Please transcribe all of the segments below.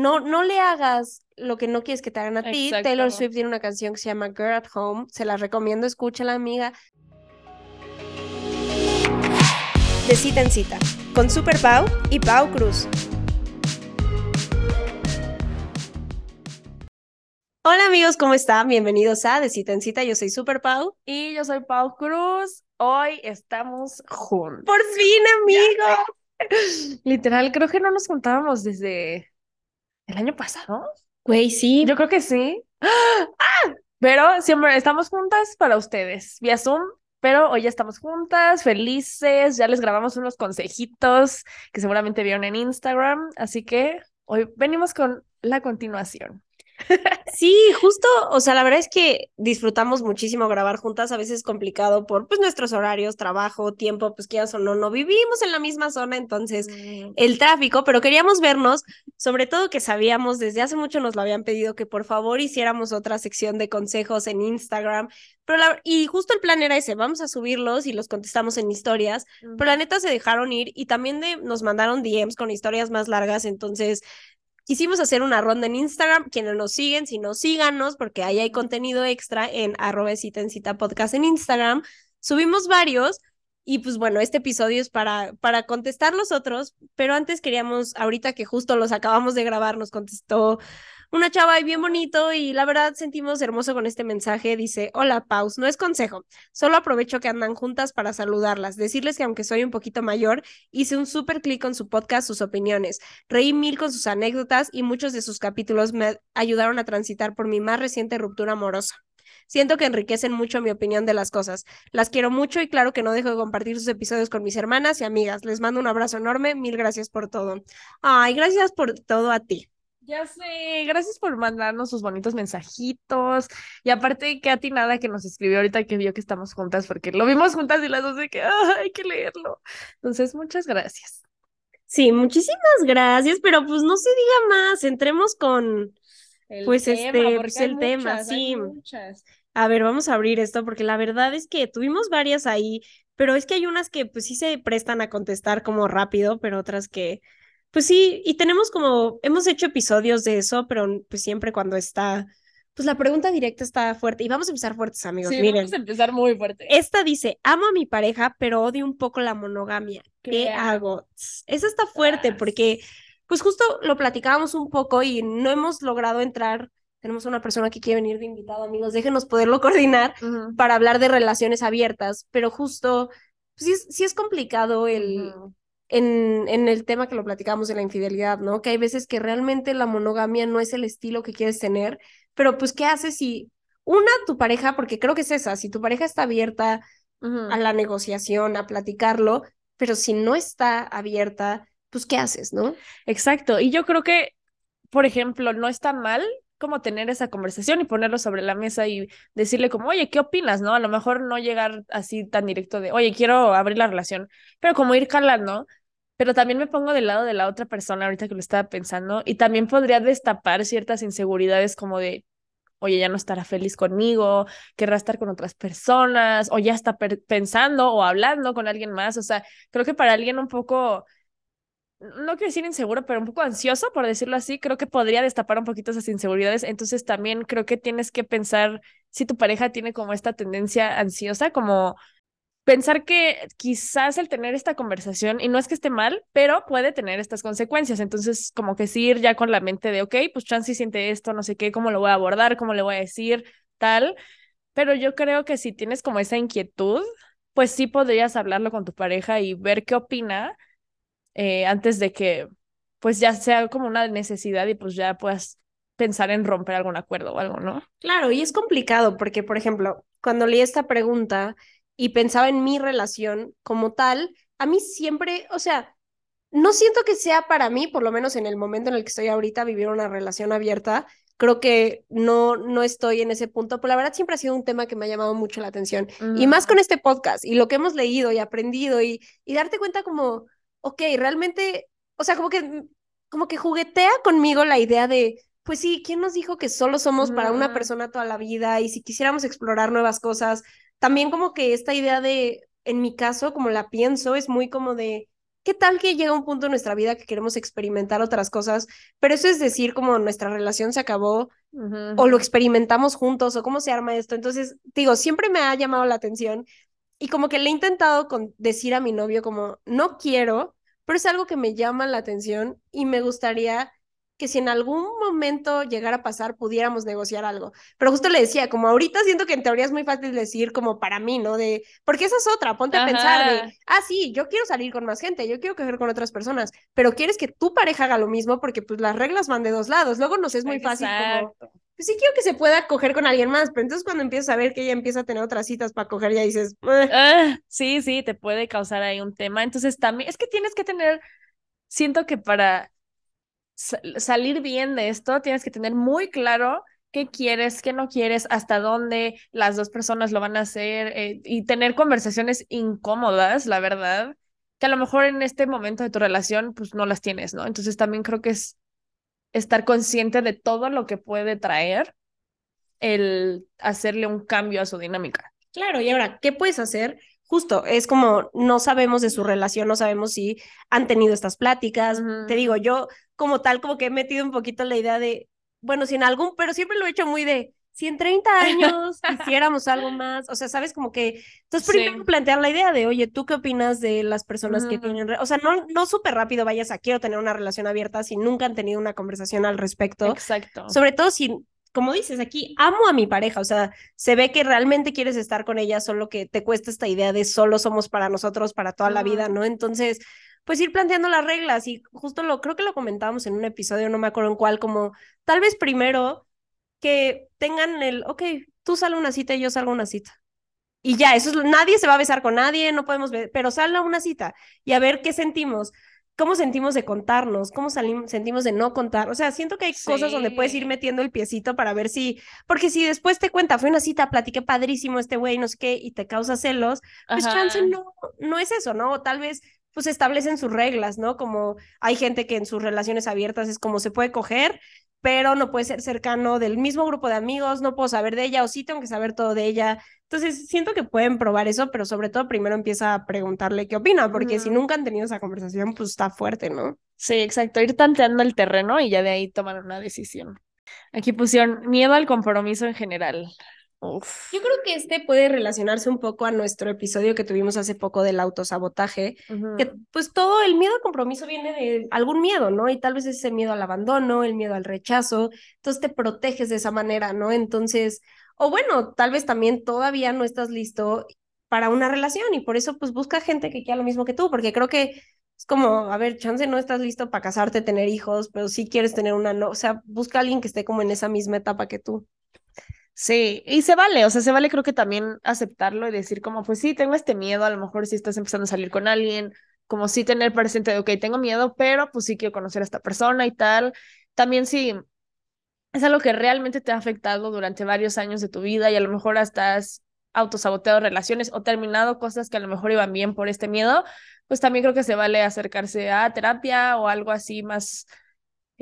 no, no le hagas lo que no quieres que te hagan a ti. Exacto. Taylor Swift tiene una canción que se llama Girl at Home. Se la recomiendo, escúchala, amiga. De cita en cita, con Super Pau y Pau Cruz. Hola amigos, ¿cómo están? Bienvenidos a De cita en cita. Yo soy Super Pau. Y yo soy Pau Cruz. Hoy estamos juntos. Por fin, amigos. Literal, creo que no nos juntábamos desde el año pasado. Güey, sí. Yo creo que sí. ¡Ah! Pero siempre estamos juntas para ustedes, vía Zoom. Pero hoy ya estamos juntas, felices. Ya les grabamos unos consejitos que seguramente vieron en Instagram. Así que hoy venimos con la continuación. Sí, justo, o sea, la verdad es que disfrutamos muchísimo grabar juntas, a veces es complicado por pues nuestros horarios, trabajo, tiempo, pues quieras o no, no vivimos en la misma zona, entonces el tráfico, pero queríamos vernos, sobre todo que sabíamos, desde hace mucho nos lo habían pedido que por favor hiciéramos otra sección de consejos en Instagram, pero la, y justo el plan era ese, vamos a subirlos y los contestamos en historias, pero la neta se dejaron ir y también de, nos mandaron DMs con historias más largas, entonces quisimos hacer una ronda en Instagram. Quienes nos siguen, si no, síganos, porque ahí hay contenido extra en arroba cita en cita podcast en Instagram. Subimos varios. Y pues bueno, este episodio es para, para contestar los otros, pero antes queríamos, ahorita que justo los acabamos de grabar, nos contestó una chava y bien bonito y la verdad sentimos hermoso con este mensaje. Dice, hola Paus, no es consejo, solo aprovecho que andan juntas para saludarlas, decirles que aunque soy un poquito mayor, hice un súper clic con su podcast, sus opiniones, reí mil con sus anécdotas y muchos de sus capítulos me ayudaron a transitar por mi más reciente ruptura amorosa. Siento que enriquecen mucho mi opinión de las cosas. Las quiero mucho y claro que no dejo de compartir sus episodios con mis hermanas y amigas. Les mando un abrazo enorme. Mil gracias por todo. Ay, gracias por todo a ti. Ya sé, gracias por mandarnos sus bonitos mensajitos. Y aparte, que a ti nada que nos escribió ahorita que vio que estamos juntas, porque lo vimos juntas y las dos de que "Ay, hay que leerlo. Entonces, muchas gracias. Sí, muchísimas gracias, pero pues no se diga más. Entremos con, El pues tema, este, pues hay el tema, muchas, sí. muchas. A ver, vamos a abrir esto porque la verdad es que tuvimos varias ahí, pero es que hay unas que pues sí se prestan a contestar como rápido, pero otras que pues sí, y tenemos como, hemos hecho episodios de eso, pero pues siempre cuando está, pues la pregunta directa está fuerte y vamos a empezar fuertes amigos, Sí, miren. vamos a empezar muy fuerte. Esta dice, amo a mi pareja, pero odio un poco la monogamia. ¿Qué, ¿Qué hago? Esa está fuerte porque, pues justo lo platicábamos un poco y no hemos logrado entrar. Tenemos una persona que quiere venir de invitado, amigos, déjenos poderlo coordinar Ujú, para hablar de relaciones abiertas, pero justo, pues sí es, sí es complicado el, ujú. En, en el tema que lo platicamos de la infidelidad, ¿no? Que hay veces que realmente la monogamia no es el estilo que quieres tener, pero pues, ¿qué haces si una, tu pareja, porque creo que es esa, si tu pareja está abierta a la negociación, a platicarlo, pero si no está abierta, pues, ¿qué haces, no? Exacto. Y yo creo que, por ejemplo, no está mal como tener esa conversación y ponerlo sobre la mesa y decirle como, oye, ¿qué opinas? ¿No? A lo mejor no llegar así tan directo de, oye, quiero abrir la relación, pero como ir calando. Pero también me pongo del lado de la otra persona ahorita que lo estaba pensando y también podría destapar ciertas inseguridades como de, oye, ya no estará feliz conmigo, querrá estar con otras personas o ya está pensando o hablando con alguien más. O sea, creo que para alguien un poco no quiero decir inseguro, pero un poco ansioso, por decirlo así, creo que podría destapar un poquito esas inseguridades. Entonces también creo que tienes que pensar si tu pareja tiene como esta tendencia ansiosa, como pensar que quizás el tener esta conversación, y no es que esté mal, pero puede tener estas consecuencias. Entonces, como que sí ir ya con la mente de, ok, pues Chansey siente esto, no sé qué, cómo lo voy a abordar, cómo le voy a decir, tal. Pero yo creo que si tienes como esa inquietud, pues sí podrías hablarlo con tu pareja y ver qué opina eh, antes de que pues ya sea como una necesidad y pues ya puedas pensar en romper algún acuerdo o algo, ¿no? Claro, y es complicado porque, por ejemplo, cuando leí esta pregunta y pensaba en mi relación como tal, a mí siempre, o sea, no siento que sea para mí, por lo menos en el momento en el que estoy ahorita, vivir una relación abierta. Creo que no, no estoy en ese punto, pero la verdad siempre ha sido un tema que me ha llamado mucho la atención. Y más con este podcast y lo que hemos leído y aprendido y, y darte cuenta como, ok, realmente, o sea, como que, como que juguetea conmigo la idea de, pues sí, ¿quién nos dijo que solo somos para una persona toda la vida? Y si quisiéramos explorar nuevas cosas, también como que esta idea de, en mi caso, como la pienso, es muy como de, ¿qué tal que llega un punto en nuestra vida que queremos experimentar otras cosas? Pero eso es decir, como nuestra relación se acabó o lo experimentamos juntos o cómo se arma esto. Entonces, digo, siempre me ha llamado la atención y como que le he intentado con decir a mi novio como, no quiero, pero es algo que me llama la atención y me gustaría que si en algún momento llegara a pasar, pudiéramos negociar algo. Pero justo le decía, como ahorita siento que en teoría es muy fácil decir como para mí, ¿no? De, porque esa es otra, ponte a pensar de, ah, sí, yo quiero salir con más gente, yo quiero coger con otras personas, pero quieres que tu pareja haga lo mismo porque pues las reglas van de dos lados. Luego nos es muy fácil como, pues sí quiero que se pueda coger con alguien más, pero entonces cuando empiezas a ver que ella empieza a tener otras citas para coger, ya dices, ah, sí, sí, te puede causar ahí un tema. Entonces también, es que tienes que tener, siento que para salir bien de esto, tienes que tener muy claro qué quieres, qué no quieres, hasta dónde las dos personas lo van a hacer eh, y tener conversaciones incómodas, la verdad, que a lo mejor en este momento de tu relación pues no las tienes, ¿no? Entonces también creo que es estar consciente de todo lo que puede traer el hacerle un cambio a su dinámica. Claro, y ahora, ¿qué puedes hacer justo, es como no sabemos de su relación, no sabemos si han tenido estas pláticas. Te digo, yo como tal, como que he metido un poquito la idea de, bueno, si en algún, pero siempre lo he hecho muy de, si en 30 años hiciéramos algo más, o sea, sabes, como que, entonces primero plantear la idea de, oye, ¿tú qué opinas de las personas que tienen, o sea, no, no súper rápido vayas a quiero tener una relación abierta si nunca han tenido una conversación al respecto. Exacto. Sobre todo si como dices aquí, amo a mi pareja, o sea, se ve que realmente quieres estar con ella, solo que te cuesta esta idea de solo somos para nosotros, para toda la vida, ¿no? Entonces, pues ir planteando las reglas y justo lo, creo que lo comentábamos en un episodio, no me acuerdo en cuál, como tal vez primero que tengan el, ok, tú sal una cita y yo salgo una cita. Y ya, eso es, nadie se va a besar con nadie, no podemos ver, pero sal a una cita y a ver qué sentimos cómo sentimos de contarnos, cómo sentimos de no contar. O sea, siento que hay cosas donde puedes ir metiendo el piecito para ver si, porque si después te cuenta, fue una cita, platiqué padrísimo este güey, no sé qué, y te causa celos, pues chance no, no es eso, ¿no? O tal vez pues establecen sus reglas, ¿no? Como hay gente que en sus relaciones abiertas es como se puede coger, pero no puede ser cercano del mismo grupo de amigos, no puedo saber de ella o sí tengo que saber todo de ella. Entonces, siento que pueden probar eso, pero sobre todo primero empieza a preguntarle qué opina, porque si nunca han tenido esa conversación, pues está fuerte, ¿no? Sí, exacto, ir tanteando el terreno y ya de ahí tomar una decisión. Aquí pusieron miedo al compromiso en general. Yo creo que este puede relacionarse un poco a nuestro episodio que tuvimos hace poco del autosabotaje, que pues todo el miedo al compromiso viene de algún miedo, ¿no? Y tal vez ese miedo al abandono, el miedo al rechazo, entonces te proteges de esa manera, ¿no? Entonces, o bueno, tal vez también todavía no estás listo para una relación y por eso pues busca gente que quiera lo mismo que tú, porque creo que es como, a ver, chance no estás listo para casarte, tener hijos, pero sí quieres tener una, no, o sea, busca a alguien que esté como en esa misma etapa que tú. Sí, y se vale, o sea, se vale creo que también aceptarlo y decir como, pues sí, tengo este miedo, a lo mejor si estás empezando a salir con alguien, como sí tener presente de, ok, tengo miedo, pero pues sí quiero conocer a esta persona y tal. También sí, es algo que realmente te ha afectado durante varios años de tu vida y a lo mejor hasta has autosaboteado relaciones o terminado cosas que a lo mejor iban bien por este miedo, pues también creo que se vale acercarse a terapia o algo así más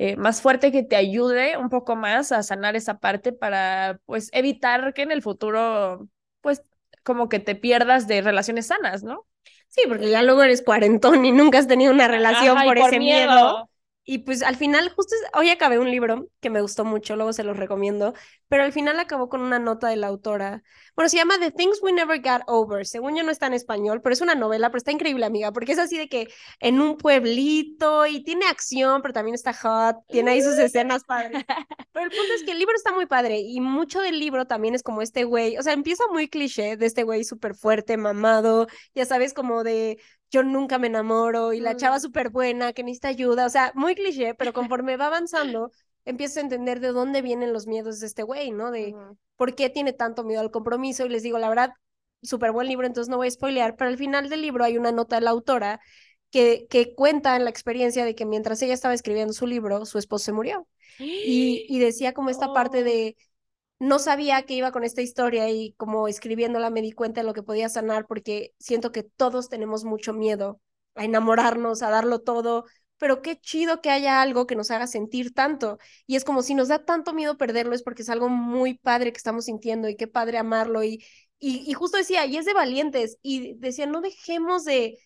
eh, más fuerte que te ayude un poco más a sanar esa parte para pues evitar que en el futuro pues como que te pierdas de relaciones sanas, ¿no? Sí, porque ya luego eres cuarentón y nunca has tenido una relación por, ese miedo. Y pues al final, justo hoy acabé un libro que me gustó mucho, luego se los recomiendo, pero al final acabó con una nota de la autora. Bueno, se llama The Things We Never Got Over. Según yo no está en español, pero es una novela, pero está increíble, amiga, porque es así de que en un pueblito y tiene acción, pero también está hot, tiene ahí sus escenas padres. Pero el punto es que el libro está muy padre y mucho del libro también es como este güey, o sea, empieza muy cliché de este güey súper fuerte, mamado, ya sabes, como de yo nunca me enamoro y la chava súper buena que necesita ayuda, o sea, muy cliché, pero conforme va avanzando, empiezas a entender de dónde vienen los miedos de este güey, ¿no? De por qué tiene tanto miedo al compromiso y les digo, la verdad, súper buen libro, entonces no voy a spoilear, pero al final del libro hay una nota de la autora que, que cuenta en la experiencia de que mientras ella estaba escribiendo su libro, su esposo se murió. Y, y decía como esta parte de, no sabía que iba con esta historia y como escribiéndola me di cuenta de lo que podía sanar porque siento que todos tenemos mucho miedo a enamorarnos, a darlo todo, pero qué chido que haya algo que nos haga sentir tanto. Y es como si nos da tanto miedo perderlo es porque es algo muy padre que estamos sintiendo y qué padre amarlo. Y, y, y justo decía, y es de valientes, y decía, no dejemos de,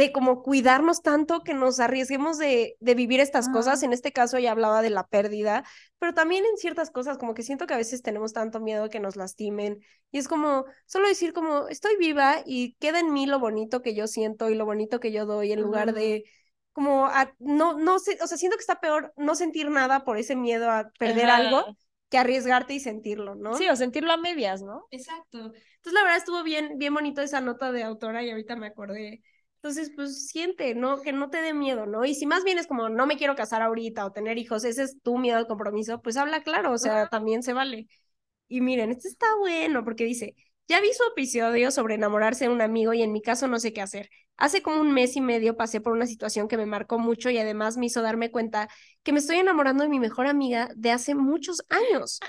de como cuidarnos tanto que nos arriesguemos de, de vivir estas cosas. En este caso ella hablaba de la pérdida, pero también en ciertas cosas, como que siento que a veces tenemos tanto miedo que nos lastimen. Y es como, solo decir como, estoy viva y queda en mí lo bonito que yo siento y lo bonito que yo doy en lugar de como no, no sé, o sea, siento que está peor no sentir nada por ese miedo a perder algo que arriesgarte y sentirlo, ¿no? Sí, o sentirlo a medias, ¿no? Exacto. Entonces, la verdad estuvo bien, bien bonito esa nota de autora y ahorita me acordé. Entonces, pues siente, ¿no? Que no te dé miedo, ¿no? Y si más bien es como, no me quiero casar ahorita o tener hijos, ese es tu miedo al compromiso, pues habla claro, o sea, también se vale. Y miren, este está bueno porque dice, ya vi su episodio sobre enamorarse de un amigo y en mi caso no sé qué hacer. Hace como un mes y medio pasé por una situación que me marcó mucho y además me hizo darme cuenta que me estoy enamorando de mi mejor amiga de hace muchos años.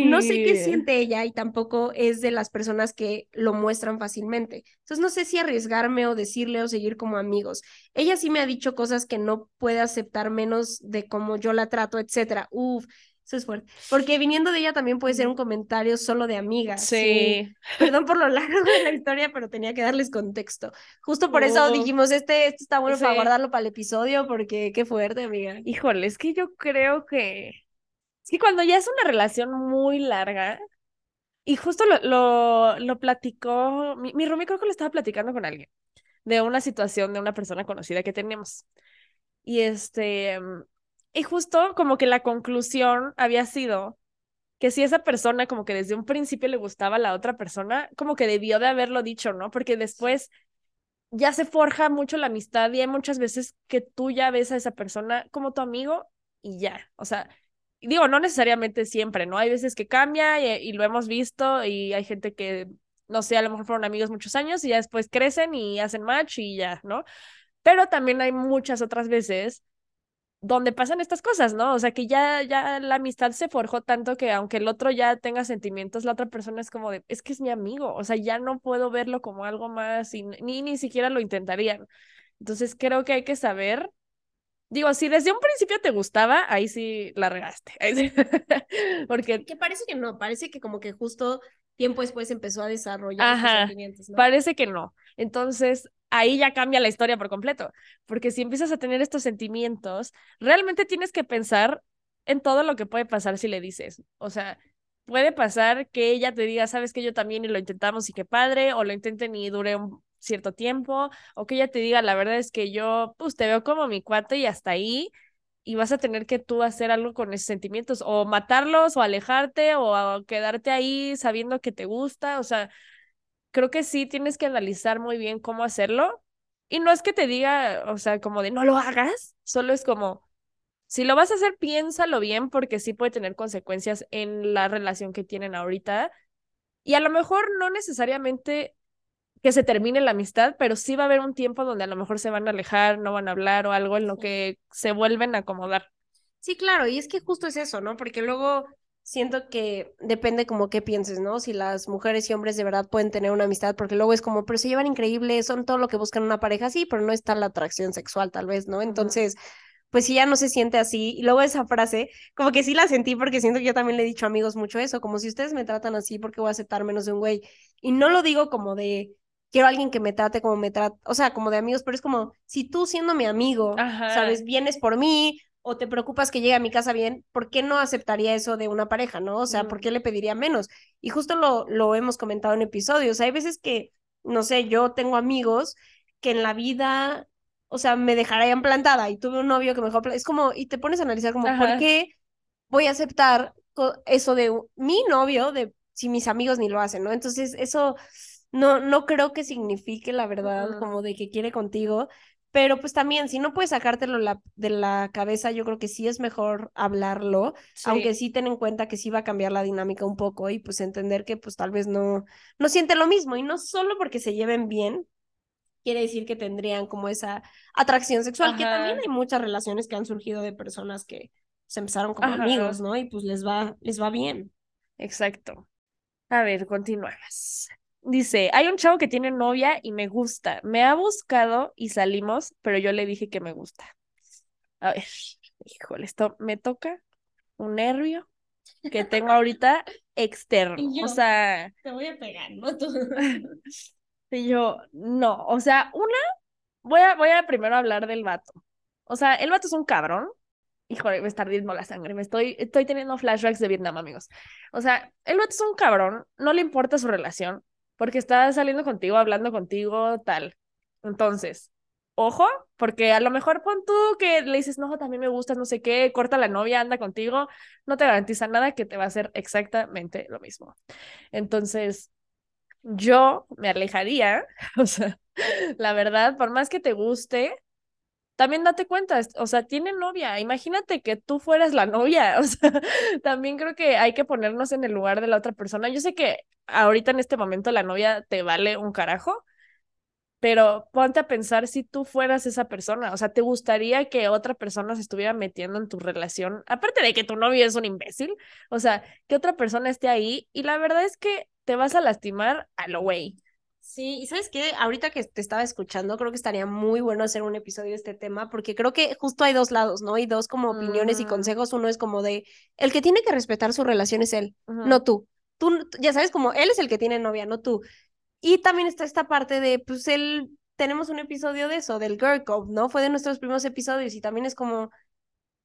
No sé qué siente ella y tampoco es de las personas que lo muestran fácilmente. Entonces no sé si arriesgarme o decirle o seguir como amigos. Ella sí me ha dicho cosas que no puede aceptar menos de cómo yo la trato, etcétera. Uf, eso es fuerte. Porque viniendo de ella también puede ser un comentario solo de amigas. Sí. Perdón por lo largo de la historia, pero tenía que darles contexto. Justo por eso dijimos, este, este está bueno para guardarlo para el episodio, porque qué fuerte, amiga. Híjole, es que yo creo que... Es que cuando ya es una relación muy larga, y justo lo, lo, lo platicó, mi, mi creo que lo estaba platicando con alguien, de una situación de una persona conocida que tenemos. Y este, y justo como que la conclusión había sido que si esa persona como que desde un principio le gustaba a la otra persona, como que debió de haberlo dicho, ¿no? Porque después ya se forja mucho la amistad y hay muchas veces que tú ya ves a esa persona como tu amigo y ya, o sea, digo, no necesariamente siempre, ¿no? Hay veces que cambia y, y lo hemos visto y hay gente que, no sé, a lo mejor fueron amigos muchos años y ya después crecen y hacen match y ya, ¿no? Pero también hay muchas otras veces donde pasan estas cosas, ¿no? O sea, que ya, ya la amistad se forjó tanto que aunque el otro ya tenga sentimientos, la otra persona es como de, es que es mi amigo, o sea, ya no puedo verlo como algo más y ni, ni siquiera lo intentarían. Entonces creo que hay que saber, digo, si desde un principio te gustaba, ahí sí la regaste. Porque... Que parece que no, parece que como que justo tiempo después empezó a desarrollar sentimientos, ¿no? Parece que no. Entonces, ahí ya cambia la historia por completo, porque si empiezas a tener estos sentimientos, realmente tienes que pensar en todo lo que puede pasar si le dices. O sea, puede pasar que ella te diga, sabes que yo también y lo intentamos y qué padre, o lo intenten y dure un cierto tiempo, o que ella te diga, la verdad es que yo, pues te veo como mi cuate y hasta ahí, y vas a tener que tú hacer algo con esos sentimientos, o matarlos, o alejarte, o quedarte ahí sabiendo que te gusta, o sea, creo que sí tienes que analizar muy bien cómo hacerlo. Y no es que te diga, o sea, como de no lo hagas, solo es como, si lo vas a hacer, piénsalo bien porque sí puede tener consecuencias en la relación que tienen ahorita. Y a lo mejor no necesariamente que se termine la amistad, pero sí va a haber un tiempo donde a lo mejor se van a alejar, no van a hablar o algo en lo que se vuelven a acomodar. Sí, claro, y es que justo es eso, ¿no? Porque luego siento que depende como qué pienses, ¿no? Si las mujeres y hombres de verdad pueden tener una amistad, porque luego es como, pero se llevan increíble, son todo lo que buscan una pareja, sí, pero no está la atracción sexual tal vez, ¿no? Entonces, pues si ya no se siente así, y luego esa frase, como que sí la sentí porque siento que yo también le he dicho a amigos mucho eso, como si ustedes me tratan así, porque voy a aceptar menos de un güey? Y no lo digo como de, quiero a alguien que me trate como me trata, o sea, como de amigos, pero es como, si tú siendo mi amigo, ¿sabes? Vienes por mí, o te preocupas que llegue a mi casa bien, ¿por qué no aceptaría eso de una pareja, no? O sea, ¿por qué le pediría menos? Y justo lo, lo hemos comentado en episodios. Hay veces que, no sé, yo tengo amigos que en la vida, o sea, me dejarían plantada y tuve un novio que me dejó Es como, y te pones a analizar como, ¿por qué voy a aceptar eso de mi novio, de si mis amigos ni lo hacen, ¿no? Entonces, eso no, no creo que signifique la verdad, como de que quiere contigo, pero pues también, si no puedes sacártelo la, de la cabeza, yo creo que sí es mejor hablarlo, aunque sí ten en cuenta que sí va a cambiar la dinámica un poco y pues entender que pues tal vez no, no siente lo mismo y no solo porque se lleven bien, quiere decir que tendrían como esa atracción sexual, que también hay muchas relaciones que han surgido de personas que se empezaron como amigos, ¿no? Y pues les va, les va bien. Exacto. A ver, continuamos. Dice, hay un chavo que tiene novia y me gusta. Me ha buscado y salimos, pero yo le dije que me gusta. A ver, híjole, esto me toca un nervio que tengo ahorita externo. o sea. Te voy a pegar, ¿no? Tú. y yo, no, o sea, una, voy a, voy a primero hablar del vato. O sea, el vato es un cabrón. Híjole, me está ardiendo la sangre. Me estoy, estoy teniendo flashbacks de Vietnam, amigos. O sea, el vato es un cabrón. No le importa su relación porque está saliendo contigo, hablando contigo, tal. Entonces, ojo, porque a lo mejor pon tú que le dices, no, también me gustas, no sé qué, corta la novia, anda contigo, no te garantiza nada que te va a hacer exactamente lo mismo. Entonces, yo me alejaría, o sea, la verdad, por más que te guste, también date cuenta, o sea, tiene novia, imagínate que tú fueras la novia, o sea, también creo que hay que ponernos en el lugar de la otra persona. Yo sé que ahorita en este momento la novia te vale un carajo, pero ponte a pensar si tú fueras esa persona, o sea, ¿te gustaría que otra persona se estuviera metiendo en tu relación? Aparte de que tu novio es un imbécil, o sea, que otra persona esté ahí y la verdad es que te vas a lastimar a lo güey. Sí, y sabes qué, ahorita que te estaba escuchando, creo que estaría muy bueno hacer un episodio de este tema, porque creo que justo hay dos lados, ¿no? Hay dos como opiniones y mm. consejos. Uno es como de, el que tiene que respetar su relación es él, no tú. Tú, ya sabes, como él es el que tiene novia, no tú. Y también está esta parte de, pues él, tenemos un episodio de eso, del Girl Code, ¿no? Fue de nuestros primeros episodios y también es como,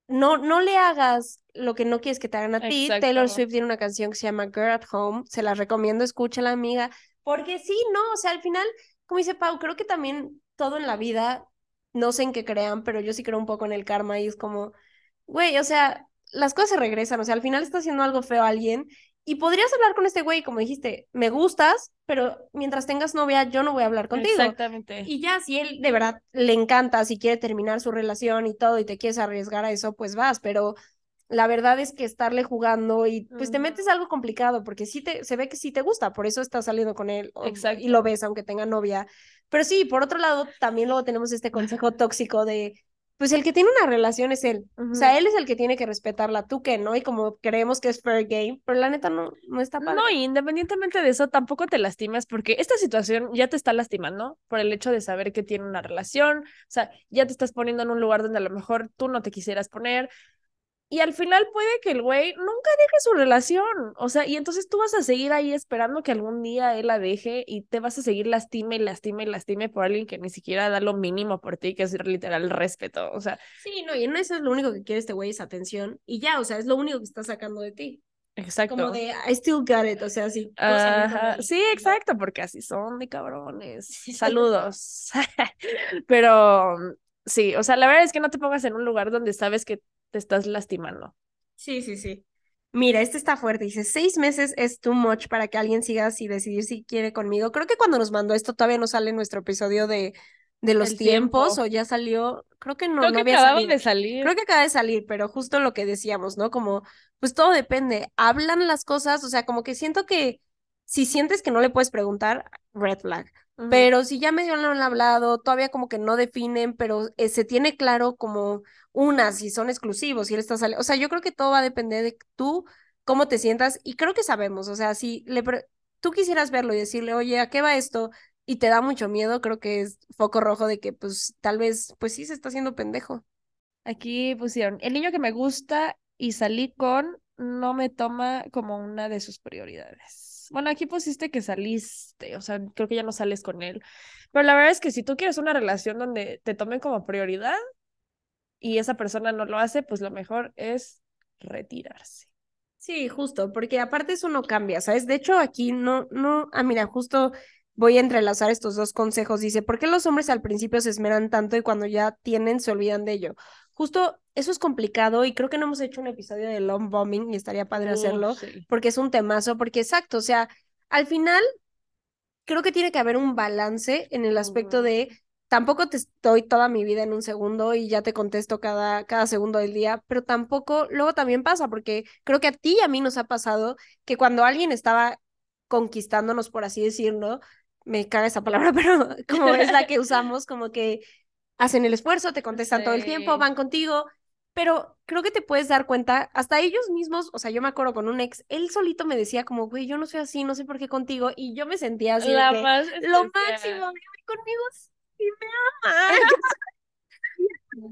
no, no le hagas lo que no quieres que te hagan a ti. Taylor Swift tiene una canción que se llama Girl at Home, se la recomiendo, escúchala, amiga, porque sí, no, o sea, al final, como dice Pau, creo que también todo en la vida, no sé en qué crean, pero yo sí creo un poco en el karma y es como, güey, o sea, las cosas se regresan, o sea, al final está haciendo algo feo a alguien y podrías hablar con este güey, como dijiste, me gustas, pero mientras tengas novia, yo no voy a hablar contigo. Exactamente. Y ya, si él de verdad le encanta, si quiere terminar su relación y todo, y te quieres arriesgar a eso, pues vas, pero la verdad es que estarle jugando y pues te metes algo complicado, porque sí te, se ve que sí te gusta, por eso estás saliendo con él y lo ves, aunque tenga novia. Pero sí, por otro lado, también luego tenemos este consejo tóxico de pues el que tiene una relación es él. O sea, él es el que tiene que respetarla, tú que no, y como creemos que es fair game, pero la neta no, no está padre. No, y independientemente de eso, tampoco te lastimas porque esta situación ya te está lastimando por el hecho de saber que tiene una relación, o sea, ya te estás poniendo en un lugar donde a lo mejor tú no te quisieras poner, y al final puede que el güey nunca deje su relación. O sea, y entonces tú vas a seguir ahí esperando que algún día él la deje y te vas a seguir lastime y lastime y lastime por alguien que ni siquiera da lo mínimo por ti, que es literal respeto. O sea. Sí, no, y en eso es lo único que quiere este güey es atención. Y ya, o sea, es lo único que está sacando de ti. Exacto. Como de, I still got it, o sea, sí. sí, exacto, porque así son de cabrones. Saludos. Pero sí, o sea, la verdad es que no te pongas en un lugar donde sabes que te estás lastimando. Sí, sí, sí. Mira, este está fuerte. Dice, seis meses es too much para que alguien siga así decidir si quiere conmigo. Creo que cuando nos mandó esto todavía no sale nuestro episodio de, de los tiempos o ya salió. Creo que no, Creo que había de salir. Creo que acaba de salir, pero justo lo que decíamos, ¿no? Como, pues todo depende. Hablan las cosas, o sea, como que siento que si sientes que no le puedes preguntar, red flag. Pero si ya medio lo han hablado, todavía como que no definen, pero eh, se tiene claro como una, si son exclusivos, si él está saliendo. O sea, yo creo que todo va a depender de tú, cómo te sientas, y creo que sabemos, o sea, si le tú quisieras verlo y decirle, oye, ¿a qué va esto? Y te da mucho miedo, creo que es foco rojo de que, pues, tal vez, pues sí se está haciendo pendejo. Aquí pusieron, el niño que me gusta y salí con no me toma como una de sus prioridades. Bueno, aquí pusiste que saliste, o sea, creo que ya no sales con él. Pero la verdad es que si tú quieres una relación donde te tomen como prioridad y esa persona no lo hace, pues lo mejor es retirarse. Sí, justo, porque aparte eso no cambia, ¿sabes? De hecho, aquí no, no, ah, mira, justo voy a entrelazar estos dos consejos. Dice, ¿por qué los hombres al principio se esmeran tanto y cuando ya tienen se olvidan de ello? Justo eso es complicado y creo que no hemos hecho un episodio de long bombing y estaría padre hacerlo porque es un temazo, porque exacto, o sea, al final creo que tiene que haber un balance en el aspecto de tampoco te estoy toda mi vida en un segundo y ya te contesto cada, cada segundo del día, pero tampoco, luego también pasa, porque creo que a ti y a mí nos ha pasado que cuando alguien estaba conquistándonos, por así decirlo, me caga esa palabra, pero como es la que usamos, como que hacen el esfuerzo, te contestan todo el tiempo, van contigo, pero creo que te puedes dar cuenta, hasta ellos mismos, o sea, yo me acuerdo con un ex, él solito me decía como, güey, yo no soy así, no sé por qué contigo, y yo me sentía así. La lo máximo, conmigo sí me ama.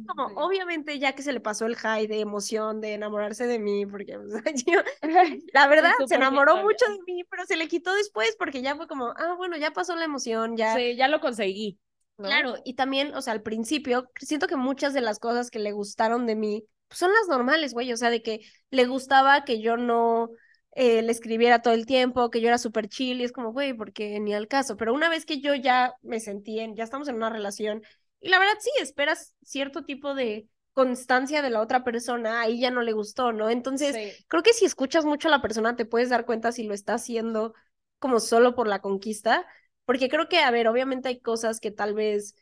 Como, obviamente ya que se le pasó el high de emoción, de enamorarse de mí, porque la verdad se enamoró mucho de mí, pero se le quitó después porque ya fue como, ah, bueno, ya pasó la emoción, ya. Sí, ya lo conseguí. Claro, y también, o sea, al principio, siento que muchas de las cosas que le gustaron de mí pues, son las normales, güey, o sea, de que le gustaba que yo no eh, le escribiera todo el tiempo, que yo era súper chill, y es como, güey, porque ni al caso, pero una vez que yo ya me sentí en, ya estamos en una relación, y la verdad sí, esperas cierto tipo de constancia de la otra persona, ahí ya no le gustó, ¿no? Entonces, creo que si escuchas mucho a la persona, te puedes dar cuenta si lo está haciendo como solo por la conquista, porque creo que, a ver, obviamente hay cosas que tal vez,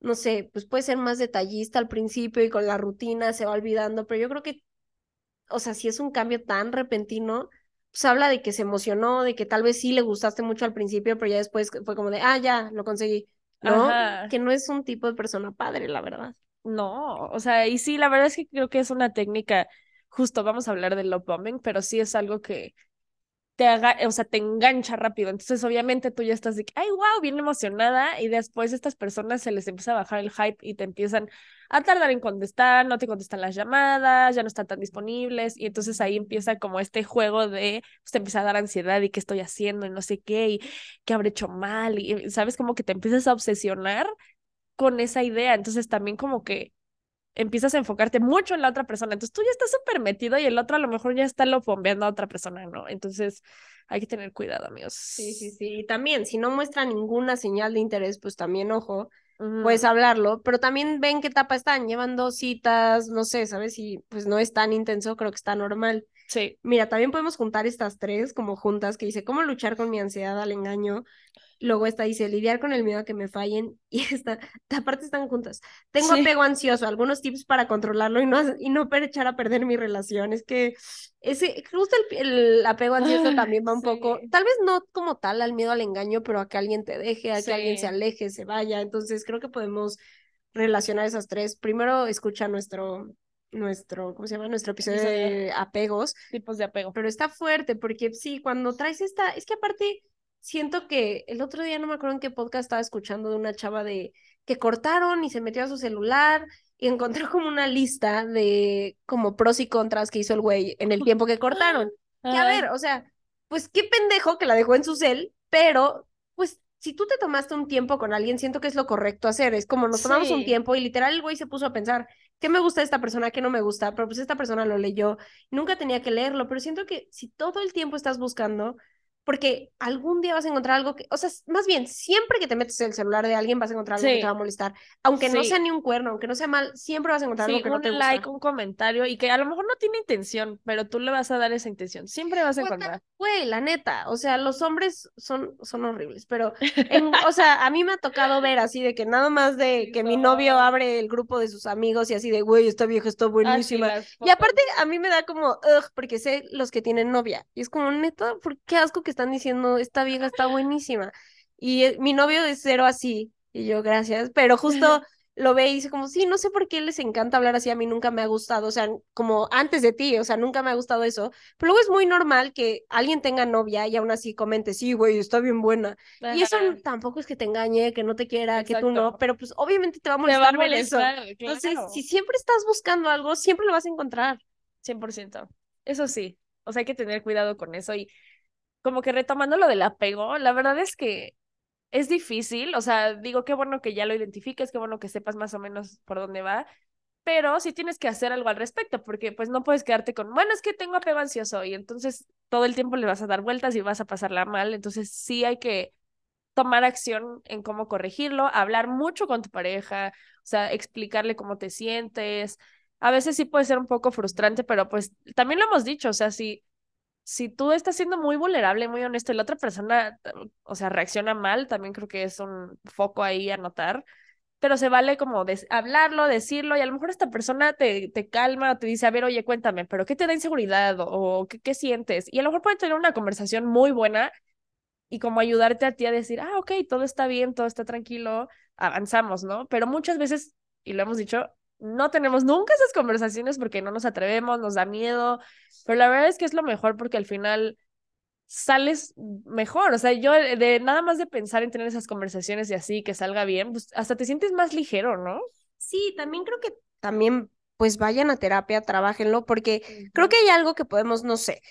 no sé, pues puede ser más detallista al principio y con la rutina se va olvidando, pero yo creo que, o sea, si es un cambio tan repentino, pues habla de que se emocionó, de que tal vez sí le gustaste mucho al principio, pero ya después fue como de, ah, ya, lo conseguí, ¿no? Que no es un tipo de persona padre, la verdad. No, o sea, y sí, la verdad es que creo que es una técnica, justo vamos a hablar del love bombing, pero sí es algo que te haga, o sea, te engancha rápido. Entonces, obviamente tú ya estás de que, ay, wow, bien emocionada, y después estas personas se les empieza a bajar el hype y te empiezan a tardar en contestar, no te contestan las llamadas, ya no están tan disponibles, y entonces ahí empieza como este juego de, pues te empieza a dar ansiedad y qué estoy haciendo y no sé qué, y qué habré hecho mal, y sabes, como que te empiezas a obsesionar con esa idea. Entonces, también como que empiezas a enfocarte mucho en la otra persona. Entonces tú ya estás súper metido y el otro a lo mejor ya está lo bombeando a otra persona, ¿no? Entonces hay que tener cuidado, amigos. Sí, sí, sí. Y también, si no muestra ninguna señal de interés, pues también, ojo, puedes hablarlo, pero también ven qué etapa están, llevan dos citas, no sé, ¿sabes? Y pues no es tan intenso, creo que está normal. Sí. Mira, también podemos juntar estas tres como juntas que dice, ¿cómo luchar con mi ansiedad al engaño? Luego esta dice, lidiar con el miedo a que me fallen. Y esta, aparte están juntas. Tengo apego ansioso, algunos tips para controlarlo y no, y no echar a perder mi relación. Es que ese, justo el, apego ansioso también va un poco, tal vez no como tal al miedo al engaño, pero a que alguien te deje, a que alguien se aleje, se vaya. Entonces creo que podemos relacionar esas tres. Primero escucha nuestro, nuestro, ¿cómo se llama? Nuestro episodio de apegos. Tipos de apego. Pero está fuerte porque sí, cuando traes esta, es que aparte siento que el otro día no me acuerdo en qué podcast estaba escuchando de una chava de que cortaron y se metió a su celular y encontró como una lista de como pros y contras que hizo el güey en el tiempo que cortaron. Y a ver, o sea, pues qué pendejo que la dejó en su cel, pero pues si tú te tomaste un tiempo con alguien, siento que es lo correcto hacer. Es como nos tomamos un tiempo y literal el güey se puso a pensar, ¿qué me gusta de esta persona? ¿Qué no me gusta? Pero pues esta persona lo leyó. Nunca tenía que leerlo, pero siento que si todo el tiempo estás buscando, porque algún día vas a encontrar algo que, o sea, más bien, siempre que te metes el celular de alguien vas a encontrar algo que te va a molestar, aunque no sea ni un cuerno, aunque no sea mal, siempre vas a encontrar algo que no te gusta. Un like, un comentario y que a lo mejor no tiene intención, pero tú le vas a dar esa intención, siempre vas a encontrar. Güey, la neta, o sea, los hombres son, son horribles, pero, o sea, a mí me ha tocado ver así de que nada más de que mi novio abre el grupo de sus amigos y así de, güey, esta vieja está buenísima. y aparte a mí me da como, ugh, porque sé los que tienen novia, y es como, neta, ¿por qué asco que están diciendo, esta vieja está buenísima. Y eh, mi novio de cero así, y yo, gracias, pero justo lo ve y dice como, sí, no sé por qué les encanta hablar así, a mí nunca me ha gustado, o sea, como antes de ti, o sea, nunca me ha gustado eso, pero luego es muy normal que alguien tenga novia y aún así comente, sí, güey, está bien buena. Y eso tampoco es que te engañe, que no te quiera, que tú no, pero pues obviamente te va a molestar, eso. Entonces, si siempre estás buscando algo, siempre lo vas a encontrar. 100%. Eso sí, o sea, hay que tener cuidado con eso y como que retomando lo del apego, la verdad es que es difícil, o sea, digo, qué bueno que ya lo identifiques, qué bueno que sepas más o menos por dónde va, pero sí tienes que hacer algo al respecto, porque pues no puedes quedarte con, bueno, es que tengo apego ansioso y entonces todo el tiempo le vas a dar vueltas y vas a pasarla mal, entonces sí hay que tomar acción en cómo corregirlo, hablar mucho con tu pareja, o sea, explicarle cómo te sientes. A veces sí puede ser un poco frustrante, pero pues también lo hemos dicho, o sea, si si tú estás siendo muy vulnerable, muy honesto y la otra persona, o sea, reacciona mal, también creo que es un foco ahí a notar, pero se vale como hablarlo, decirlo y a lo mejor esta persona te, te calma o te dice, a ver, oye, cuéntame, pero ¿qué te da inseguridad o, ¿qué, qué sientes? Y a lo mejor pueden tener una conversación muy buena y como ayudarte a ti a decir, ah, ok, todo está bien, todo está tranquilo, avanzamos, ¿no? Pero muchas veces, y lo hemos dicho, no tenemos nunca esas conversaciones porque no nos atrevemos, nos da miedo, pero la verdad es que es lo mejor porque al final sales mejor, o sea, yo de nada más de pensar en tener esas conversaciones y así, que salga bien, pues hasta te sientes más ligero, ¿no? Sí, también creo que también pues vayan a terapia, trabajenlo, porque creo que hay algo que podemos, no sé,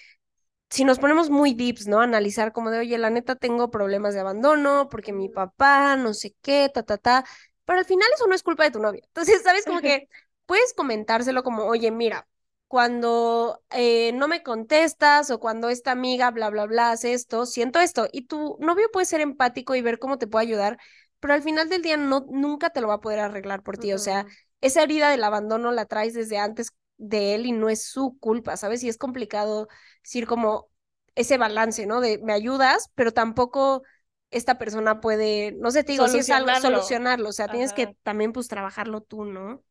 si nos ponemos muy deeps, ¿no? Analizar como de, oye, la neta tengo problemas de abandono porque mi papá, no sé qué, ta, ta, ta, pero al final eso no es culpa de tu novio. Entonces, ¿sabes? Como que puedes comentárselo como, oye, mira, cuando eh, no me contestas o cuando esta amiga, bla, bla, bla, hace esto, siento esto. Y tu novio puede ser empático y ver cómo te puede ayudar, pero al final del día no, nunca te lo va a poder arreglar por ti. O sea, esa herida del abandono la traes desde antes de él y no es su culpa, ¿sabes? Y es complicado decir como ese balance, ¿no? De me ayudas, pero tampoco esta persona puede, no sé, te digo, si es algo, solucionarlo, o sea, tienes que también pues trabajarlo tú, ¿no?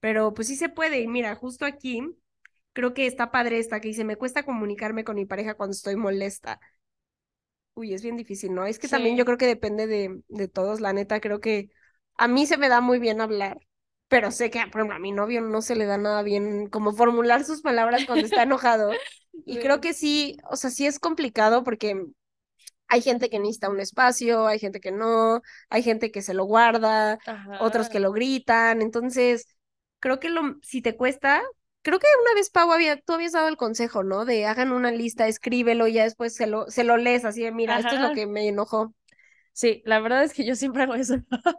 Pero pues sí se puede, y mira, justo aquí creo que está padre esta que dice, me cuesta comunicarme con mi pareja cuando estoy molesta. Uy, es bien difícil, ¿no? Es que también yo creo que depende de, de todos, la neta, creo que a mí se me da muy bien hablar, pero sé que, por ejemplo, a mi novio no se le da nada bien como formular sus palabras cuando está enojado. Y creo que sí, o sea, sí es complicado porque hay gente que necesita un espacio, hay gente que no, hay gente que se lo guarda, otros que lo gritan. Entonces, creo que lo, si te cuesta, creo que una vez, Pau, había, tú habías dado el consejo, ¿no? De hagan una lista, escríbelo y ya después se lo, se lo lees así de, mira, esto es lo que me enojó. Sí, la verdad es que yo siempre hago eso.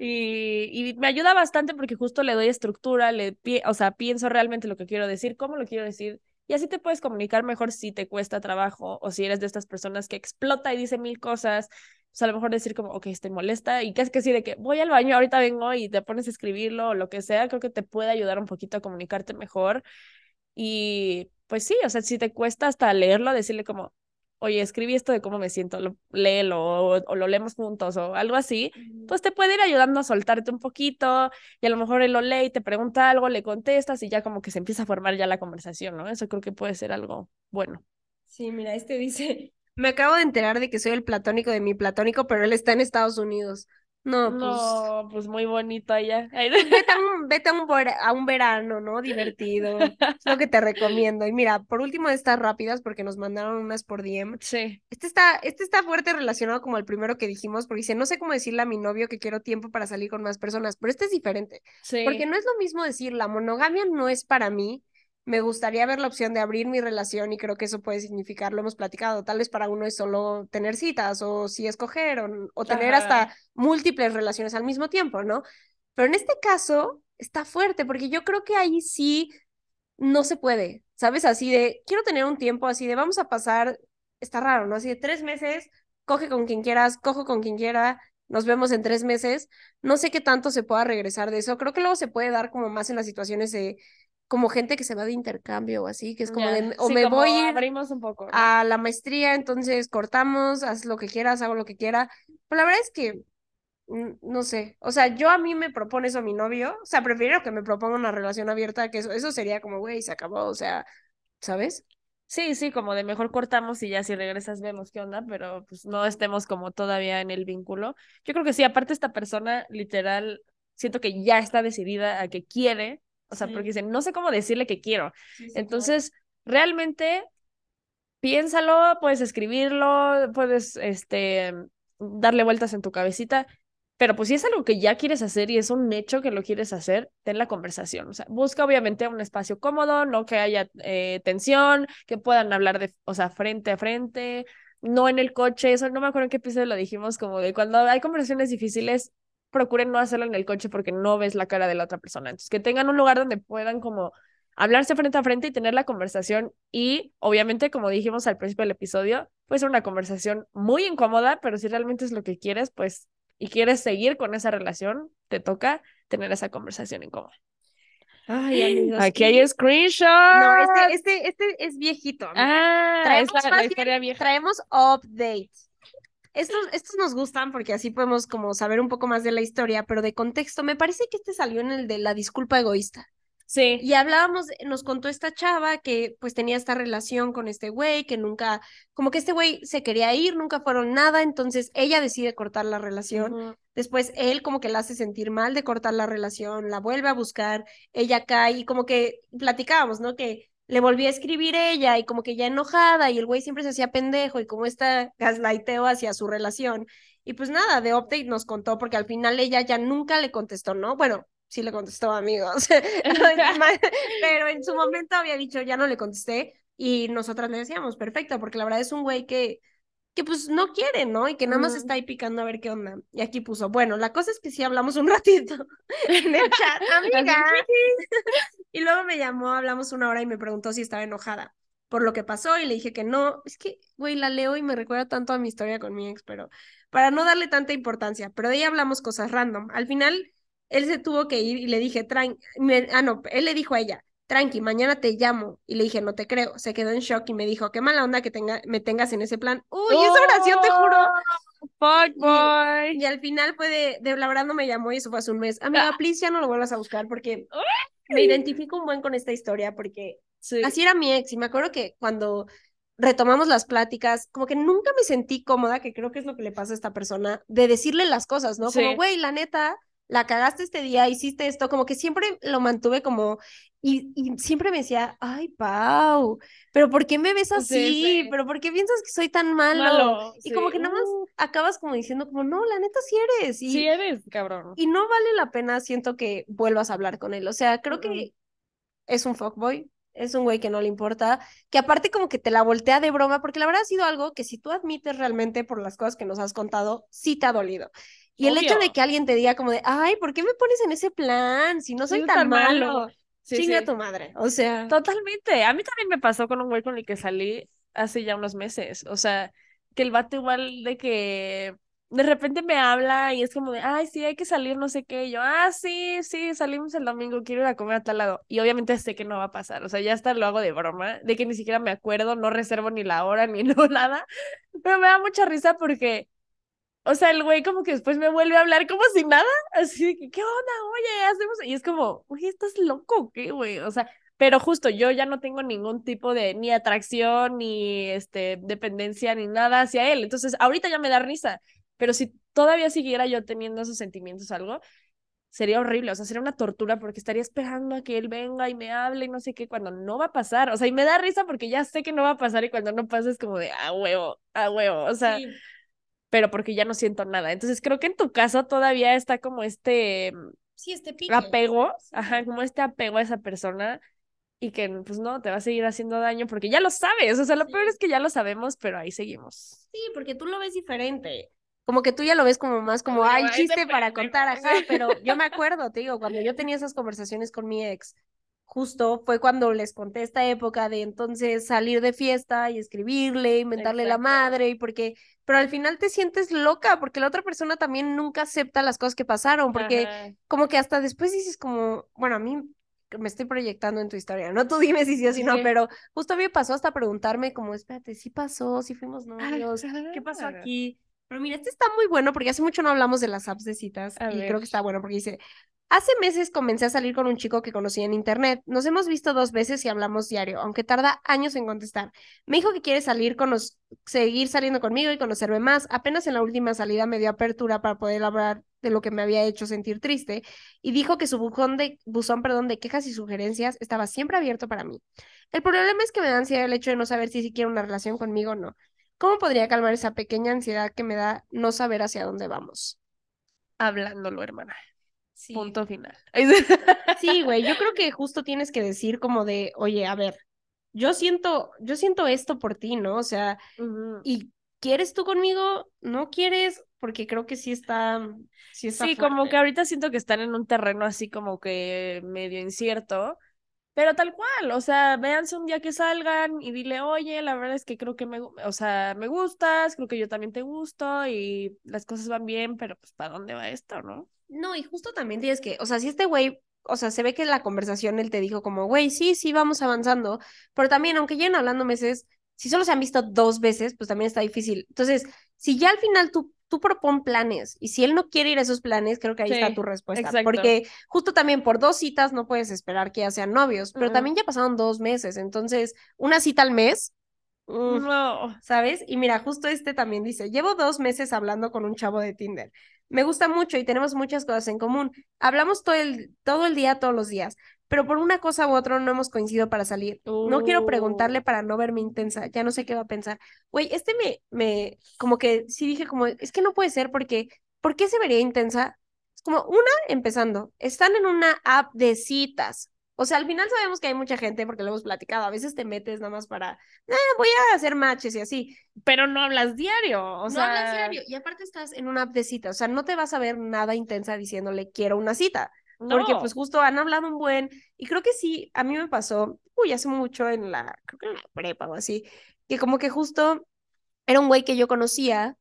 y, y, me ayuda bastante porque justo le doy estructura, le, o sea, pienso realmente lo que quiero decir, cómo lo quiero decir. Y así te puedes comunicar mejor si te cuesta trabajo o si eres de estas personas que explota y dice mil cosas. Pues a lo mejor decir como, ok, estoy molesta y que es que sí, de que voy al baño, ahorita vengo y te pones a escribirlo o lo que sea, creo que te puede ayudar un poquito a comunicarte mejor. Y pues sí, o sea, si te cuesta hasta leerlo, decirle como, oye, escribí esto de cómo me siento, lo, léelo o, lo leemos juntos o algo así, pues te puede ir ayudando a soltarte un poquito y a lo mejor él lo lee y te pregunta algo, le contestas y ya como que se empieza a formar ya la conversación, ¿no? Eso creo que puede ser algo bueno. Sí, mira, este dice, me acabo de enterar de que soy el platónico de mi platónico, pero él está en Estados Unidos. No, pues. No, pues muy bonito allá. Vete, a un, vete a, un, a un verano, ¿no? Divertido. Es lo que te recomiendo. Y mira, por último estas rápidas, porque nos mandaron unas por DM. Sí. Este está, este está fuerte relacionado como el primero que dijimos, porque dice, no sé cómo decirle a mi novio que quiero tiempo para salir con más personas, pero este es diferente. Sí. Porque no es lo mismo decir, la monogamia no es para mí, me gustaría ver la opción de abrir mi relación y creo que eso puede significar, lo hemos platicado, tal vez para uno es solo tener citas o si escoger o, o tener hasta múltiples relaciones al mismo tiempo, ¿no? Pero en este caso está fuerte porque yo creo que ahí sí no se puede, ¿sabes? Así de, quiero tener un tiempo así de, vamos a pasar, está raro, ¿no? Así de tres meses, coge con quien quieras, cojo con quien quiera, nos vemos en tres meses, no sé qué tanto se pueda regresar de eso, creo que luego se puede dar como más en las situaciones de como gente que se va de intercambio o así, que es como de, o me voy abrimos un poco, a la maestría, entonces cortamos, haz lo que quieras, hago lo que quiera. Pero la verdad es que, no sé, o sea, yo a mí me propone eso a mi novio, o sea, prefiero que me proponga una relación abierta, que eso, eso sería como, güey, se acabó, o sea, ¿sabes? Sí, sí, como de mejor cortamos y ya si regresas vemos qué onda, pero pues no estemos como todavía en el vínculo. Yo creo que sí, aparte esta persona literal, siento que ya está decidida a que quiere o sea, porque dicen, no sé cómo decirle que quiero. Entonces, realmente, piénsalo, puedes escribirlo, puedes, este, darle vueltas en tu cabecita, pero pues si es algo que ya quieres hacer y es un hecho que lo quieres hacer, ten la conversación. O sea, busca obviamente un espacio cómodo, no que haya eh, tensión, que puedan hablar de, o sea, frente a frente, no en el coche, eso no me acuerdo en qué episodio lo dijimos, como de cuando hay conversaciones difíciles, procuren no hacerlo en el coche porque no ves la cara de la otra persona. Entonces, que tengan un lugar donde puedan como hablarse frente a frente y tener la conversación y obviamente, como dijimos al principio del episodio, puede ser una conversación muy incómoda, pero si realmente es lo que quieres, pues, y quieres seguir con esa relación, te toca tener esa conversación incómoda. Ay, amigos. Aquí hay screenshot. No, este, este, este es viejito. Ah, traemos, es la, historia vieja. traemos updates. Estos, estos nos gustan porque así podemos como saber un poco más de la historia, pero de contexto, me parece que este salió en el de la disculpa egoísta. Sí. Y hablábamos, nos contó esta chava que pues tenía esta relación con este güey, que nunca, como que este güey se quería ir, nunca fueron nada, entonces ella decide cortar la relación. Después él como que la hace sentir mal de cortar la relación, la vuelve a buscar, ella cae y como que platicábamos, ¿no? Que le volví a escribir ella y como que ya enojada y el güey siempre se hacía pendejo y como está gaslighteo hacia su relación. Y pues nada, de Update nos contó porque al final ella ya nunca le contestó, ¿no? Bueno, sí le contestó, amigos, pero en su momento había dicho, ya no le contesté, Y nosotras le decíamos, perfecto, porque la verdad es un güey que, que pues no quiere, ¿no? Y que nada más está ahí picando a ver qué onda. Y aquí puso, bueno, la cosa es que sí hablamos un ratito en el chat, amiga. y luego me llamó, hablamos una hora y me preguntó si estaba enojada por lo que pasó y le dije que no. Es que, güey, la leo y me recuerda tanto a mi historia con mi ex, pero para no darle tanta importancia. Pero de ahí hablamos cosas random. Al final, él se tuvo que ir y le dije, tranqui, ah, no, él le dijo a ella, tranqui, mañana te llamo. Y le dije, no te creo. Se quedó en shock y me dijo, qué mala onda que tenga, me tengas en ese plan. Uy, esa oración te juro. Oh, fuck boy. Y, al final fue de, de no me llamó y eso fue hace un mes. Amiga, ah. please ya no lo vuelvas a buscar porque me identifico un buen con esta historia porque así era mi ex. Y me acuerdo que cuando retomamos las pláticas, como que nunca me sentí cómoda, que creo que es lo que le pasa a esta persona, de decirle las cosas, ¿no? Como, güey, la neta, la cagaste este día, hiciste esto, como que siempre lo mantuve como, y, y siempre me decía, ay, Pau, pero ¿por qué me ves así? ¿Pero por qué piensas que soy tan malo? y como que nada más uh. acabas como diciendo como, no, la neta sí eres. Y, sí eres, cabrón. Y no vale la pena, siento que vuelvas a hablar con él, o sea, creo que es un fuckboy, es un güey que no le importa, que aparte como que te la voltea de broma, porque la verdad ha sido algo que si tú admites realmente por las cosas que nos has contado, sí te ha dolido. Y el hecho de que alguien te diga como de, ay, ¿por qué me pones en ese plan? Si no soy tan, malo. Chinga tu madre. O sea. Totalmente. A mí también me pasó con un güey con el que salí hace ya unos meses. O sea, que el vato igual de que de repente me habla y es como de, ay, sí, hay que salir, no sé qué. Y yo, ah, sí, sí, salimos el domingo, quiero ir a comer a tal lado. Y obviamente sé que no va a pasar. O sea, ya hasta lo hago de broma, de que ni siquiera me acuerdo, no reservo ni la hora ni no nada. Pero me da mucha risa porque o sea, el güey como que después me vuelve a hablar como si nada, así que, ¿qué onda? Oye, hacemos, y es como, oye, estás loco, ¿qué, güey? O sea, pero justo yo ya no tengo ningún tipo de ni atracción, ni este, dependencia, ni nada hacia él. Entonces, ahorita ya me da risa, pero si todavía siguiera yo teniendo esos sentimientos algo, sería horrible, o sea, sería una tortura porque estaría esperando a que él venga y me hable y no sé qué, cuando no va a pasar, o sea, y me da risa porque ya sé que no va a pasar y cuando no pasa es como de, a huevo, a huevo, o sea, pero porque ya no siento nada. Entonces creo que en tu caso todavía está como este, mm, sí, este apego, ajá, como este apego a esa persona y que pues no, te va a seguir haciendo daño porque ya lo sabes, o sea, lo peor es que ya lo sabemos, pero ahí seguimos. Sí, porque tú lo ves diferente. Como que tú ya lo ves como más como, ay, chiste para contar, ajá, pero yo me acuerdo, te digo, cuando yo tenía esas conversaciones con mi ex, justo fue cuando les conté esta época de entonces salir de fiesta y escribirle, inventarle la madre, y porque, pero al final te sientes loca porque la otra persona también nunca acepta las cosas que pasaron, porque como que hasta después dices como, bueno, a mí me estoy proyectando en tu historia, no tú dime si sí o si no, pero justo a mí me pasó hasta preguntarme como, espérate, ¿sí pasó? ¿Sí fuimos novios? ¿Qué pasó aquí? Pero mira, este está muy bueno porque hace mucho no hablamos de las apps de citas y creo que está bueno porque dice, Hace meses comencé a salir con un chico que conocí en internet. Nos hemos visto dos veces y hablamos diario, aunque tarda años en contestar. Me dijo que quiere salir con seguir saliendo conmigo y conocerme más. Apenas en la última salida me dio apertura para poder hablar de lo que me había hecho sentir triste y dijo que su buzón de, buzón, perdón, de quejas y sugerencias estaba siempre abierto para mí. El problema es que me da ansiedad el hecho de no saber si, si quiere una relación conmigo o no. ¿Cómo podría calmar esa pequeña ansiedad que me da no saber hacia dónde vamos? Hablándolo, hermana. Punto final. Sí, güey, yo creo que justo tienes que decir como de, oye, a ver, yo siento, yo siento esto por ti, ¿no? O sea, y ¿quieres tú conmigo? ¿No quieres? Porque creo que sí está, sí está Sí, como que ahorita siento que están en un terreno así como que medio incierto, pero tal cual, o sea, véanse un día que salgan y dile, oye, la verdad es que creo que me, o sea, me gustas, creo que yo también te gusto y las cosas van bien, pero pues, ¿para dónde va esto, no? No, y justo también tienes que, o sea, si este güey, o sea, se ve que en la conversación él te dijo como, güey, sí, sí, vamos avanzando, pero también, aunque lleguen hablando meses, si solo se han visto dos veces, pues también está difícil. Entonces, si ya al final tú, tú propon planes y si él no quiere ir a esos planes, creo que ahí está tu respuesta. Porque justo también por dos citas no puedes esperar que ya sean novios, pero también ya pasaron dos meses, entonces una cita al mes. no. ¿Sabes? Y mira, justo este también dice, llevo dos meses hablando con un chavo de Tinder. Me gusta mucho y tenemos muchas cosas en común. Hablamos todo el, todo el día, todos los días, pero por una cosa u otra no hemos coincidido para salir. No quiero preguntarle oh. para no verme intensa, ya no sé qué va a pensar. Güey, este me, me, como que sí dije como, es que no puede ser porque, ¿por qué se vería intensa? Es como, una, empezando, están en una app de citas. O sea, al final sabemos que hay mucha gente, porque lo hemos platicado, a veces te metes nada más para, ah, voy a hacer matches y así. Pero no hablas diario, o no sea. hablas diario. Y aparte estás en una app de cita, o sea, no te vas a ver nada intensa diciéndole quiero una cita. Porque pues justo han hablado un buen, y creo que sí, a mí me pasó, uy, hace mucho en la, creo que en la prepa o así, que como que justo era un güey que yo conocía,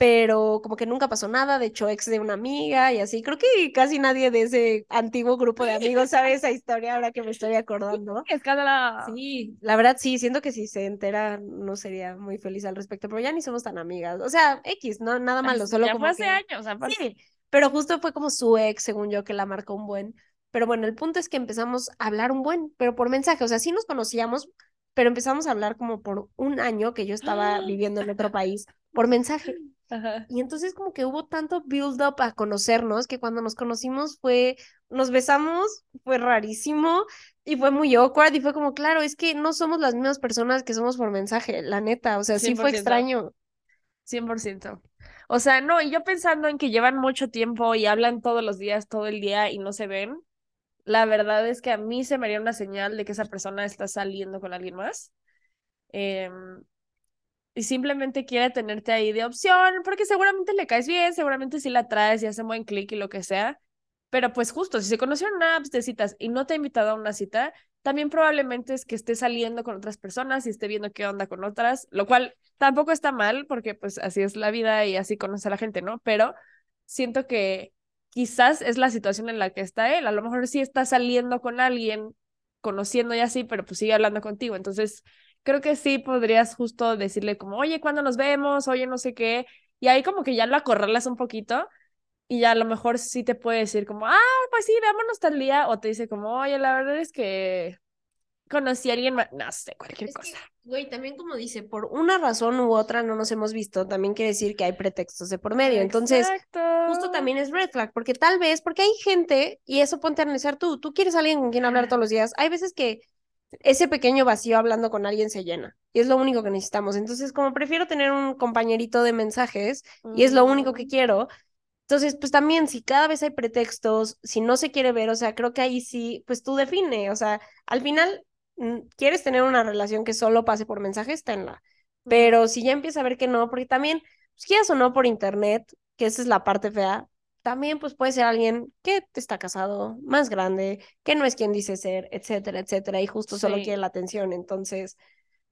pero como que nunca pasó nada, de hecho ex de una amiga y así, creo que casi nadie de ese antiguo grupo de amigos sabe esa historia ahora que me estoy acordando. Escándalo. Sí, la verdad sí, siento que si se entera no sería muy feliz al respecto, pero ya ni somos tan amigas, o sea, X, no, nada malo, solo ya como fue hace que... años, aparte. Sí, pero justo fue como su ex, según yo, que la marcó un buen. Pero bueno, el punto es que empezamos a hablar un buen, pero por mensaje. O sea, sí nos conocíamos, pero empezamos a hablar como por un año que yo estaba viviendo en otro país, por mensaje. Ajá. Y entonces como que hubo tanto build up a conocernos que cuando nos conocimos fue, nos besamos, fue rarísimo y fue muy awkward y fue como, claro, es que no somos las mismas personas que somos por mensaje, la neta. O sea, sí fue 100%. extraño. 100%. O sea, no, y yo pensando en que llevan mucho tiempo y hablan todos los días, todo el día y no se ven, la verdad es que a mí se me haría una señal de que esa persona está saliendo con alguien más. Em, y simplemente quiere tenerte ahí de opción, porque seguramente le caes bien, seguramente sí la traes y hacen buen clic y lo que sea. Pero pues justo, si se conocieron en apps de citas y no te ha invitado a una cita, también probablemente es que esté saliendo con otras personas y esté viendo qué onda con otras, lo cual tampoco está mal, porque pues así es la vida y así conoce a la gente, ¿no? Pero siento que quizás es la situación en la que está él. A lo mejor sí está saliendo con alguien, conociendo y así, pero pues sigue hablando contigo. Entonces, creo que sí podrías justo decirle como, oye, ¿cuándo nos vemos? Oye, no sé qué. Y ahí como que ya lo acorralas un poquito y ya a lo mejor sí te puede decir como, ah, pues sí, veámonos tal día. O te dice como, oye, la verdad es que conocí a alguien más, no sé, cualquier Es que, cosa. güey, también como dice, por una razón u otra no nos hemos visto, también quiere decir que hay pretextos de por medio. Entonces, Exacto. justo también es red flag, porque tal vez, porque hay gente, y eso ponte a analizar tú, tú quieres a alguien con quien hablar todos los días, hay veces que ese pequeño vacío hablando con alguien se llena, y es lo único que necesitamos. Entonces, como prefiero tener un compañerito de mensajes, y es lo único que quiero, entonces, pues también, si cada vez hay pretextos, si no se quiere ver, o sea, creo que ahí sí, pues tú define, o sea, al final, mm, quieres tener una relación que solo pase por mensajes, tenla. Pero si ya empieza a ver que no, porque también, pues quieras o no por internet, que esa es la parte fea, también pues puede ser alguien que está casado, más grande, que no es quien dice ser, etcétera, etcétera, y justo solo quiere la atención. Entonces,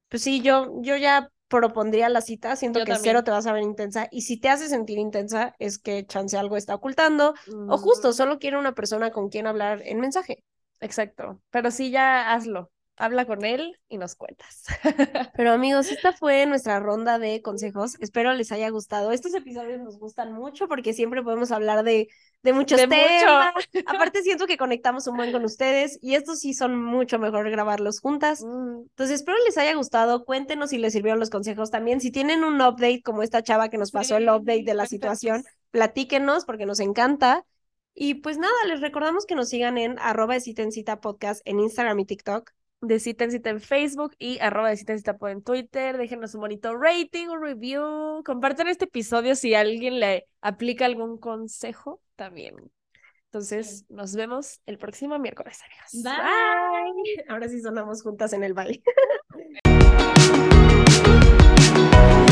pues sí, yo, yo ya propondría la cita, siento Yo que también. cero te vas a ver intensa, y si te hace sentir intensa, es que chance algo está ocultando, o justo Mm, solo quiere una persona con quien hablar en mensaje. Exacto. Pero sí, ya hazlo. Habla con él y nos cuentas. Pero amigos, esta fue nuestra ronda de consejos. Espero les haya gustado. Estos episodios nos gustan mucho porque siempre podemos hablar de, de muchos De mucho. temas. Aparte siento que conectamos un buen con ustedes y estos sí son mucho mejor grabarlos juntas. Mm, Entonces espero les haya gustado. Cuéntenos si les sirvieron los consejos también. Si tienen un update como esta chava que nos pasó el update de la situación, platíquenos porque nos encanta. Y pues nada, les recordamos que nos sigan en arroba de cita en cita podcast en Instagram y TikTok. De cita en cita en Facebook y arroba de cita en cita en Twitter. Déjenos un bonito rating, un review. Compartan este episodio si alguien le aplica algún consejo también. Entonces, nos vemos el próximo miércoles, amigos. Bye. Ahora sí sonamos juntas en el baile.